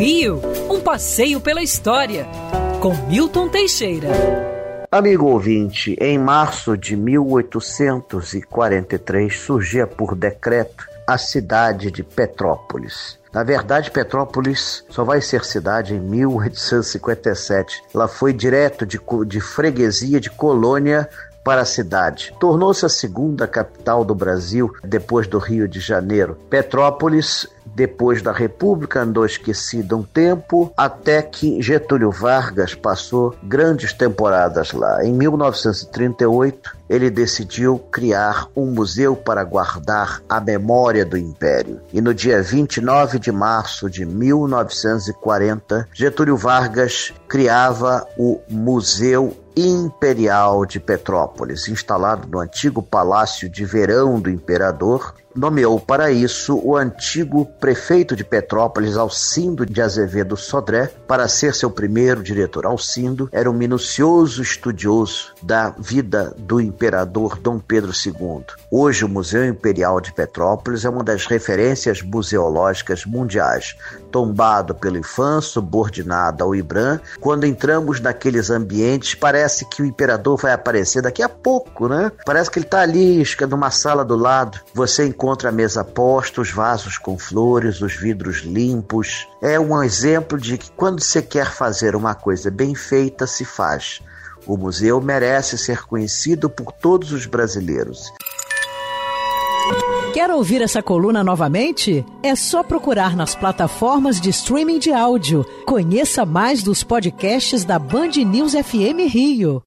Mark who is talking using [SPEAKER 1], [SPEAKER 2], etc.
[SPEAKER 1] Rio, um passeio pela história, com Milton Teixeira.
[SPEAKER 2] Amigo ouvinte, em março de 1843 surgia por decreto a cidade de Petrópolis. Na verdade, Petrópolis só vai ser cidade em 1857. Ela foi direto de, de freguesia de colônia para a cidade. Tornou-se a segunda capital do Brasil depois do Rio de Janeiro. Petrópolis depois da República andou esquecida um tempo, até que Getúlio Vargas passou grandes temporadas lá. Em 1938, ele decidiu criar um museu para guardar a memória do Império. E no dia 29 de março de 1940, Getúlio Vargas criava o Museu Imperial de Petrópolis, instalado no antigo Palácio de Verão do Imperador, nomeou para isso o antigo prefeito de Petrópolis, Alcindo de Azevedo Sodré, para ser seu primeiro diretor. Alcindo era um minucioso estudioso da vida do imperador Dom Pedro II. Hoje, o Museu Imperial de Petrópolis é uma das referências museológicas mundiais, tombado pelo IFAM, subordinado ao IBRAM. Quando entramos naqueles ambientes, parece que o imperador vai aparecer daqui a pouco, né? Parece que ele está ali, numa sala do lado. Você encontra a mesa posta, os vasos com flores, os vidros limpos. É um exemplo de que quando você quer fazer uma coisa bem feita, se faz. O museu merece ser conhecido por todos os brasileiros.
[SPEAKER 1] Quer ouvir essa coluna novamente? É só procurar nas plataformas de streaming de áudio. Conheça mais dos podcasts da Band News FM Rio.